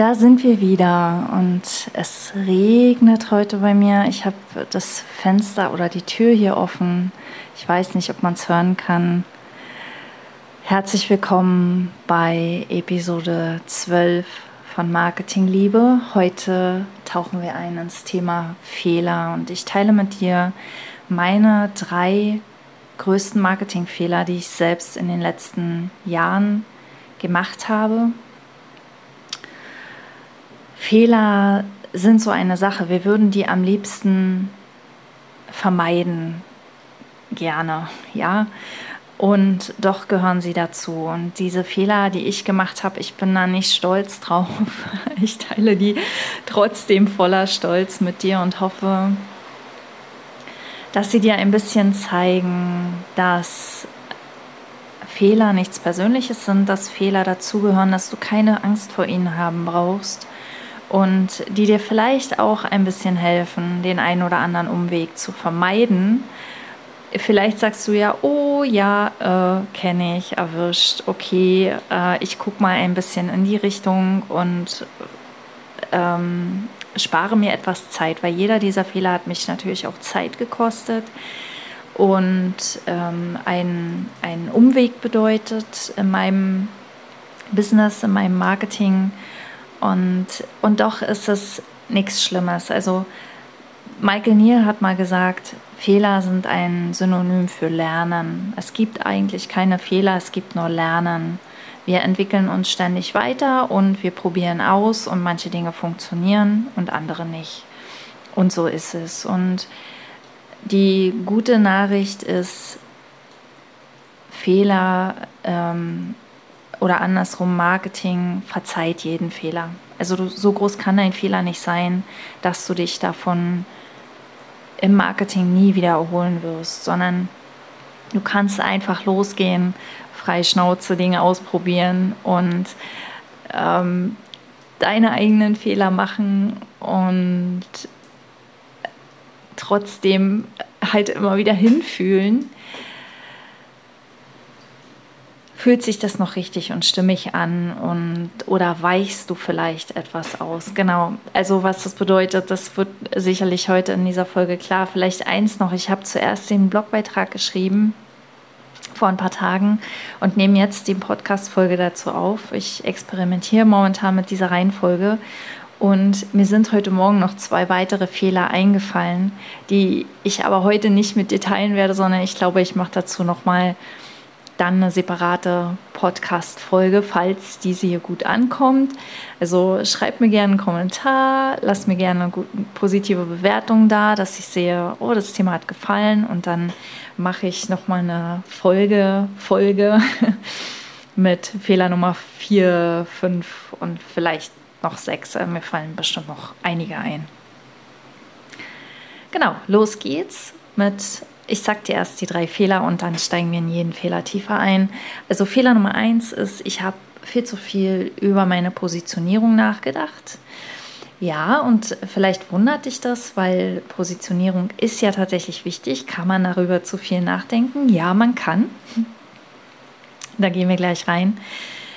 Da sind wir wieder und es regnet heute bei mir. Ich habe das Fenster oder die Tür hier offen. Ich weiß nicht, ob man es hören kann. Herzlich willkommen bei Episode 12 von Marketing Liebe. Heute tauchen wir ein ins Thema Fehler und ich teile mit dir meine drei größten Marketingfehler, die ich selbst in den letzten Jahren gemacht habe. Fehler sind so eine Sache. Wir würden die am liebsten vermeiden, gerne, ja. Und doch gehören sie dazu. Und diese Fehler, die ich gemacht habe, ich bin da nicht stolz drauf. Ich teile die trotzdem voller Stolz mit dir und hoffe, dass sie dir ein bisschen zeigen, dass Fehler nichts Persönliches sind, dass Fehler dazugehören, dass du keine Angst vor ihnen haben brauchst und die dir vielleicht auch ein bisschen helfen, den einen oder anderen Umweg zu vermeiden. Vielleicht sagst du ja, oh ja, äh, kenne ich, erwischt, okay, äh, ich gucke mal ein bisschen in die Richtung und ähm, spare mir etwas Zeit, weil jeder dieser Fehler hat mich natürlich auch Zeit gekostet und ähm, ein, Umweg bedeutet in meinem Business, in meinem Marketing und, und doch ist es nichts Schlimmes. Also Michael Neal hat mal gesagt, Fehler sind ein Synonym für Lernen. Es gibt eigentlich keine Fehler, es gibt nur Lernen. Wir entwickeln uns ständig weiter und wir probieren aus und manche Dinge funktionieren und andere nicht. Und so ist es. Und die gute Nachricht ist, Fehler ähm, oder andersrum Marketing verzeiht jeden Fehler. Also so groß kann ein Fehler nicht sein, dass du dich davon im Marketing nie wieder erholen wirst, sondern du kannst einfach losgehen, frei Schnauze Dinge ausprobieren und ähm, deine eigenen Fehler machen und trotzdem halt immer wieder hinfühlen fühlt sich das noch richtig und stimmig an und oder weichst du vielleicht etwas aus? Genau. Also was das bedeutet, das wird sicherlich heute in dieser Folge klar. Vielleicht eins noch. Ich habe zuerst den Blogbeitrag geschrieben vor ein paar Tagen und nehme jetzt die Podcast-Folge dazu auf. Ich experimentiere momentan mit dieser Reihenfolge und mir sind heute Morgen noch zwei weitere Fehler eingefallen, die ich aber heute nicht mit dir teilen werde, sondern ich glaube, ich mache dazu noch mal dann eine separate Podcast-Folge, falls diese hier gut ankommt. Also schreib mir gerne einen Kommentar, lass mir gerne eine gute, positive Bewertung da, dass ich sehe, oh, das Thema hat gefallen und dann mache ich nochmal eine Folge, Folge mit Fehler Nummer 4, 5 und vielleicht noch 6. Äh, mir fallen bestimmt noch einige ein. Genau, los geht's mit ich sage dir erst die drei Fehler und dann steigen wir in jeden Fehler tiefer ein. Also Fehler Nummer eins ist, ich habe viel zu viel über meine Positionierung nachgedacht. Ja, und vielleicht wundert dich das, weil Positionierung ist ja tatsächlich wichtig. Kann man darüber zu viel nachdenken? Ja, man kann. Da gehen wir gleich rein.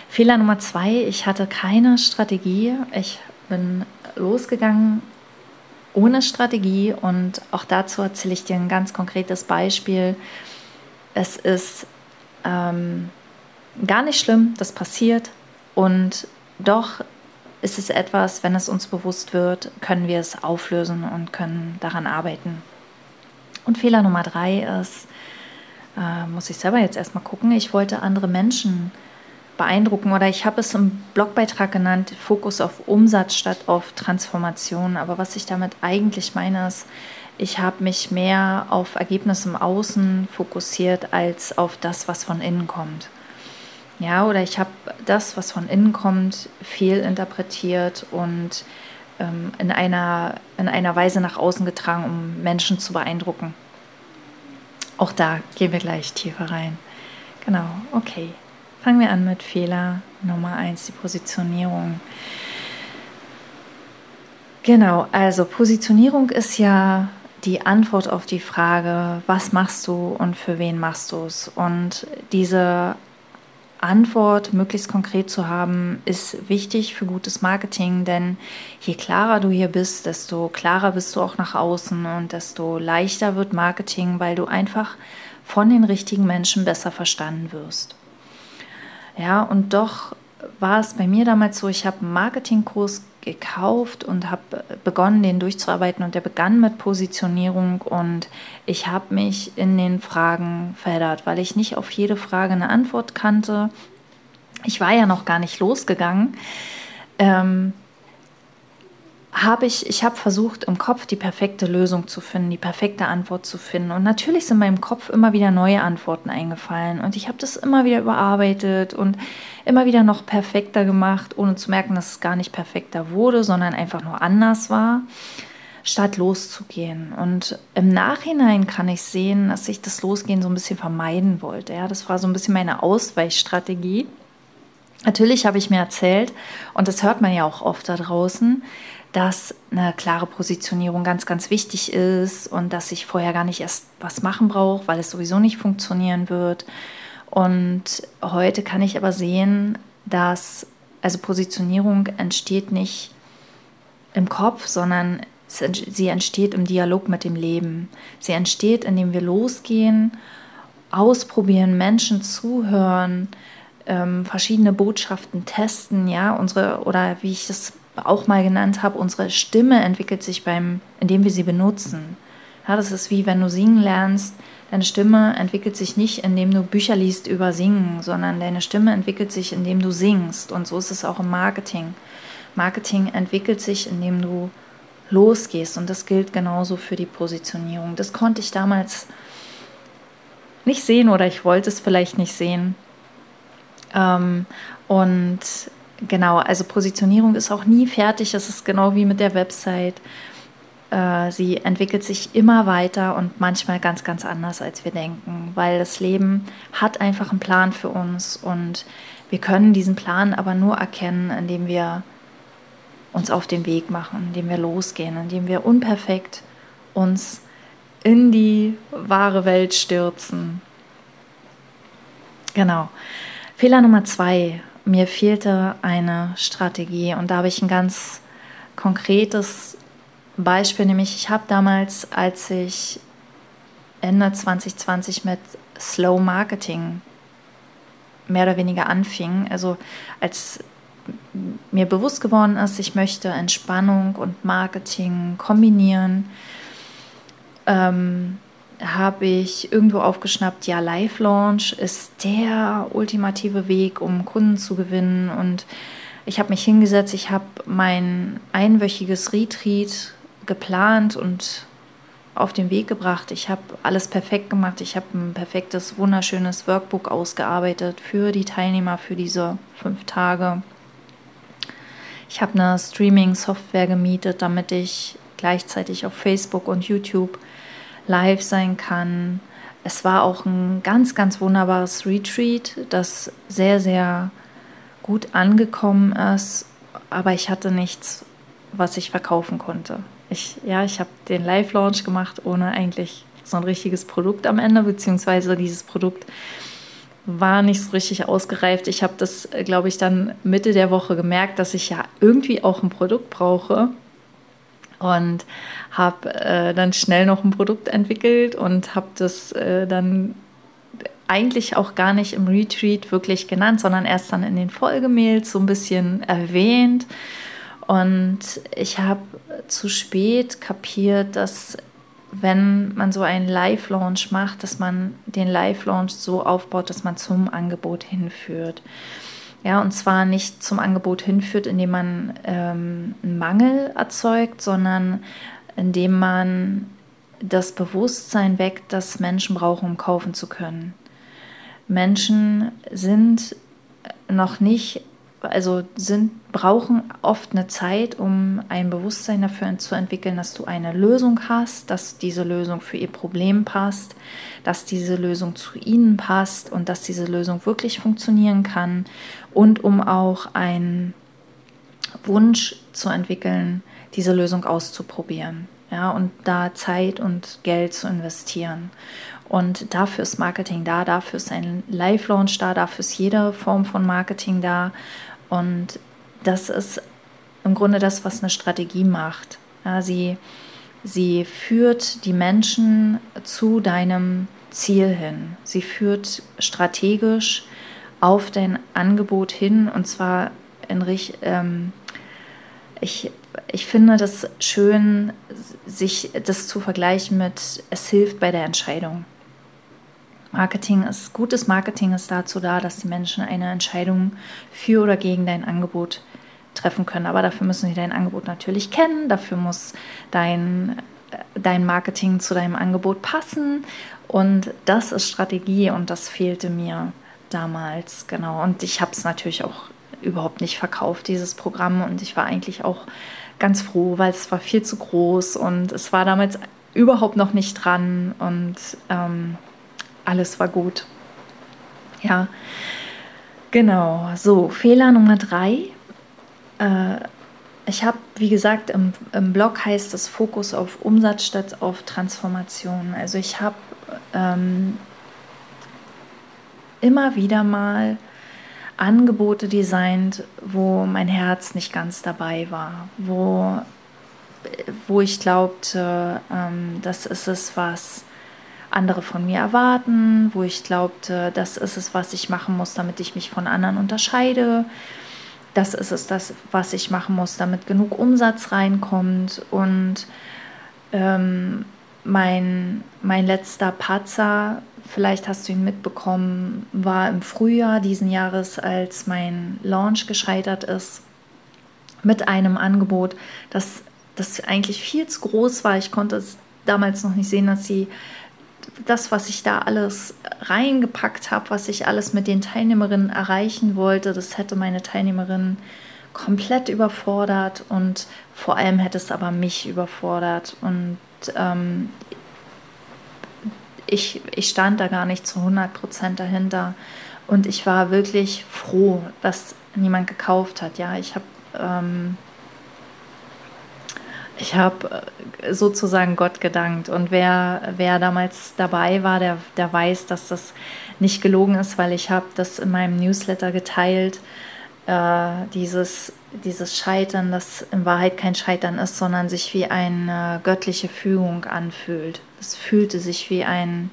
Fehler Nummer zwei, ich hatte keine Strategie. Ich bin losgegangen ohne Strategie. Und auch dazu erzähle ich dir ein ganz konkretes Beispiel. Es ist ähm, gar nicht schlimm, das passiert. Und doch ist es etwas, wenn es uns bewusst wird, können wir es auflösen und können daran arbeiten. Und Fehler Nummer drei ist, äh, muss ich selber jetzt erstmal gucken, ich wollte andere Menschen beeindrucken oder ich habe es im Blogbeitrag genannt, Fokus auf Umsatz statt auf Transformation. Aber was ich damit eigentlich meine, ist, ich habe mich mehr auf Ergebnisse im Außen fokussiert als auf das, was von innen kommt. Ja, oder ich habe das, was von innen kommt, fehlinterpretiert und ähm, in, einer, in einer Weise nach außen getragen, um Menschen zu beeindrucken. Auch da gehen wir gleich tiefer rein. Genau, okay. Fangen wir an mit Fehler Nummer 1, die Positionierung. Genau, also Positionierung ist ja die Antwort auf die Frage, was machst du und für wen machst du es? Und diese Antwort möglichst konkret zu haben, ist wichtig für gutes Marketing, denn je klarer du hier bist, desto klarer bist du auch nach außen und desto leichter wird Marketing, weil du einfach von den richtigen Menschen besser verstanden wirst. Ja, und doch war es bei mir damals so, ich habe einen Marketingkurs gekauft und habe begonnen, den durchzuarbeiten und der begann mit Positionierung und ich habe mich in den Fragen verheddert, weil ich nicht auf jede Frage eine Antwort kannte. Ich war ja noch gar nicht losgegangen. Ähm, habe ich, ich habe versucht, im Kopf die perfekte Lösung zu finden, die perfekte Antwort zu finden. Und natürlich sind meinem Kopf immer wieder neue Antworten eingefallen. Und ich habe das immer wieder überarbeitet und immer wieder noch perfekter gemacht, ohne zu merken, dass es gar nicht perfekter wurde, sondern einfach nur anders war, statt loszugehen. Und im Nachhinein kann ich sehen, dass ich das Losgehen so ein bisschen vermeiden wollte. Ja, das war so ein bisschen meine Ausweichstrategie. Natürlich habe ich mir erzählt, und das hört man ja auch oft da draußen, dass eine klare Positionierung ganz, ganz wichtig ist und dass ich vorher gar nicht erst was machen brauche, weil es sowieso nicht funktionieren wird. Und heute kann ich aber sehen, dass also Positionierung entsteht nicht im Kopf, sondern sie entsteht im Dialog mit dem Leben. Sie entsteht, indem wir losgehen, ausprobieren, Menschen zuhören, ähm, verschiedene Botschaften testen, ja, unsere oder wie ich das auch mal genannt habe, unsere Stimme entwickelt sich beim, indem wir sie benutzen. Ja, das ist wie wenn du singen lernst, deine Stimme entwickelt sich nicht, indem du Bücher liest über Singen, sondern deine Stimme entwickelt sich, indem du singst. Und so ist es auch im Marketing. Marketing entwickelt sich, indem du losgehst. Und das gilt genauso für die Positionierung. Das konnte ich damals nicht sehen oder ich wollte es vielleicht nicht sehen. Ähm, und genau, also Positionierung ist auch nie fertig. Das ist genau wie mit der Website. Äh, sie entwickelt sich immer weiter und manchmal ganz, ganz anders, als wir denken, weil das Leben hat einfach einen Plan für uns und wir können diesen Plan aber nur erkennen, indem wir uns auf den Weg machen, indem wir losgehen, indem wir unperfekt uns in die wahre Welt stürzen. Genau. Fehler Nummer zwei. Mir fehlte eine Strategie und da habe ich ein ganz konkretes Beispiel, nämlich ich habe damals, als ich Ende 2020 mit Slow Marketing mehr oder weniger anfing, also als mir bewusst geworden ist, ich möchte Entspannung und Marketing kombinieren, ähm, habe ich irgendwo aufgeschnappt, ja, Live-Launch ist der ultimative Weg, um Kunden zu gewinnen. Und ich habe mich hingesetzt, ich habe mein einwöchiges Retreat geplant und auf den Weg gebracht. Ich habe alles perfekt gemacht. Ich habe ein perfektes, wunderschönes Workbook ausgearbeitet für die Teilnehmer für diese fünf Tage. Ich habe eine Streaming-Software gemietet, damit ich gleichzeitig auf Facebook und YouTube live sein kann. Es war auch ein ganz, ganz wunderbares Retreat, das sehr, sehr gut angekommen ist, aber ich hatte nichts, was ich verkaufen konnte. Ich, ja, ich habe den Live-Launch gemacht, ohne eigentlich so ein richtiges Produkt am Ende, beziehungsweise dieses Produkt war nicht so richtig ausgereift. Ich habe das, glaube ich, dann Mitte der Woche gemerkt, dass ich ja irgendwie auch ein Produkt brauche und habe äh, dann schnell noch ein Produkt entwickelt und habe das äh, dann eigentlich auch gar nicht im Retreat wirklich genannt, sondern erst dann in den Folgemails so ein bisschen erwähnt. Und ich habe zu spät kapiert, dass wenn man so einen Live-Launch macht, dass man den Live-Launch so aufbaut, dass man zum Angebot hinführt. Ja, und zwar nicht zum Angebot hinführt, indem man ähm, einen Mangel erzeugt, sondern indem man das Bewusstsein weckt, dass Menschen brauchen, um kaufen zu können. Menschen sind noch nicht, also sind, brauchen oft eine Zeit, um ein Bewusstsein dafür zu entwickeln, dass du eine Lösung hast, dass diese Lösung für ihr Problem passt, dass diese Lösung zu ihnen passt und dass diese Lösung wirklich funktionieren kann und um auch einen Wunsch zu entwickeln, diese Lösung auszuprobieren. Ja, und da Zeit und Geld zu investieren. Und dafür ist Marketing da, dafür ist ein Live-Launch da, dafür ist jede Form von Marketing da. Und das ist im Grunde das, was eine Strategie macht. Ja, sie, sie führt die Menschen zu deinem Ziel hin. Sie führt strategisch auf dein Angebot hin und zwar in. Ähm, ich, ich finde das schön, sich das zu vergleichen mit, es hilft bei der Entscheidung. Marketing ist, gutes Marketing ist dazu da, dass die Menschen eine Entscheidung für oder gegen dein Angebot treffen können. Aber dafür müssen sie dein Angebot natürlich kennen, dafür muss dein, dein Marketing zu deinem Angebot passen. Und das ist Strategie und das fehlte mir damals, genau. Und ich habe es natürlich auch überhaupt nicht verkauft, dieses Programm. Und ich war eigentlich auch ganz froh, weil es war viel zu groß und es war damals überhaupt noch nicht dran. Und ähm, alles war gut. Ja, genau. So, Fehler Nummer drei. Äh, ich habe, wie gesagt, im, im Blog heißt es Fokus auf Umsatz statt auf Transformation. Also ich habe ähm, immer wieder mal Angebote designt, wo mein Herz nicht ganz dabei war, wo, wo ich glaubte, ähm, das ist es, was andere von mir erwarten, wo ich glaubte, das ist es, was ich machen muss, damit ich mich von anderen unterscheide. Das ist es, das, was ich machen muss, damit genug Umsatz reinkommt. Und ähm, mein, mein letzter Patzer, vielleicht hast du ihn mitbekommen, war im Frühjahr diesen Jahres, als mein Launch gescheitert ist, mit einem Angebot, das, das eigentlich viel zu groß war. Ich konnte es damals noch nicht sehen, dass sie das, was ich da alles reingepackt habe, was ich alles mit den Teilnehmerinnen erreichen wollte, das hätte meine Teilnehmerinnen komplett überfordert und vor allem hätte es aber mich überfordert. Und ähm, ich, ich stand da gar nicht zu 100 Prozent dahinter. Und ich war wirklich froh, dass niemand gekauft hat. Ja, ich habe ähm, ich habe äh, sozusagen Gott gedankt. Und wer, wer damals dabei war, der, der weiß, dass das nicht gelogen ist, weil ich habe das in meinem Newsletter geteilt. Äh, dieses, dieses Scheitern, das in Wahrheit kein Scheitern ist, sondern sich wie eine göttliche Fügung anfühlt. Es fühlte sich wie ein,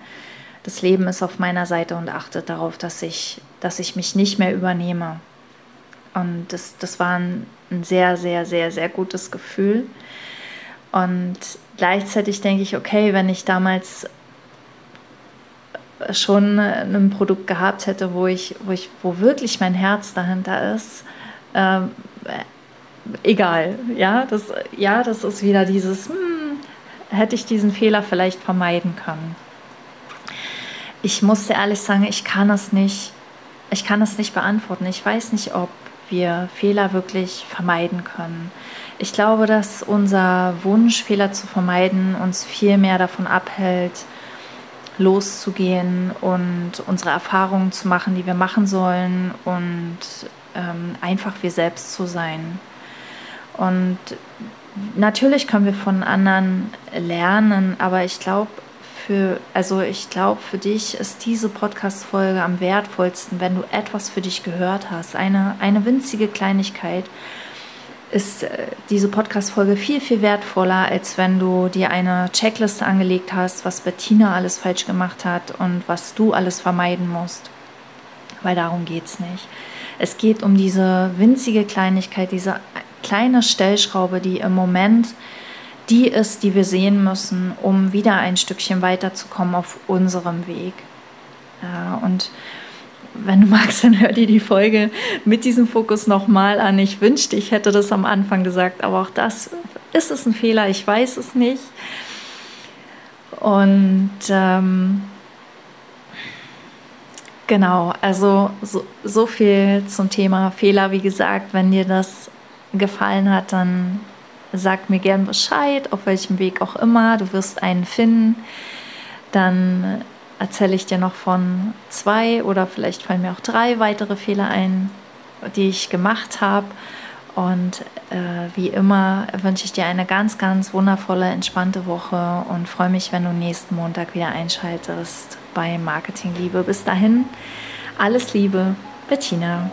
das Leben ist auf meiner Seite und achtet darauf, dass ich, dass ich mich nicht mehr übernehme. Und das, das war ein, ein sehr, sehr, sehr, sehr gutes Gefühl. Und gleichzeitig denke ich, okay, wenn ich damals schon ein Produkt gehabt hätte, wo ich, wo ich, wo wirklich mein Herz dahinter ist, äh, egal, ja, das, ja, das ist wieder dieses, hm, hätte ich diesen Fehler vielleicht vermeiden können. Ich muss dir ehrlich sagen, ich kann es nicht, ich kann es nicht beantworten. Ich weiß nicht, ob wir Fehler wirklich vermeiden können. Ich glaube, dass unser Wunsch, Fehler zu vermeiden, uns viel mehr davon abhält, loszugehen und unsere Erfahrungen zu machen, die wir machen sollen und ähm, einfach wir selbst zu sein. Und natürlich können wir von anderen lernen, aber ich glaube, für, also ich glaube, für dich ist diese Podcast-Folge am wertvollsten, wenn du etwas für dich gehört hast. Eine, eine winzige Kleinigkeit, ist äh, diese Podcast-Folge viel, viel wertvoller, als wenn du dir eine Checkliste angelegt hast, was Bettina alles falsch gemacht hat und was du alles vermeiden musst. Weil darum geht es nicht. Es geht um diese winzige Kleinigkeit, diese kleine Stellschraube, die im Moment die ist, die wir sehen müssen, um wieder ein Stückchen weiterzukommen auf unserem Weg. Ja, und wenn du magst, dann hör dir die Folge mit diesem Fokus nochmal an. Ich wünschte, ich hätte das am Anfang gesagt, aber auch das ist es ein Fehler, ich weiß es nicht. Und ähm, Genau, also so, so viel zum Thema Fehler. Wie gesagt, wenn dir das gefallen hat, dann sag mir gern Bescheid, auf welchem Weg auch immer. Du wirst einen finden. Dann erzähle ich dir noch von zwei oder vielleicht fallen mir auch drei weitere Fehler ein, die ich gemacht habe. Und äh, wie immer wünsche ich dir eine ganz, ganz wundervolle, entspannte Woche und freue mich, wenn du nächsten Montag wieder einschaltest bei Marketing Liebe. Bis dahin, alles Liebe, Bettina.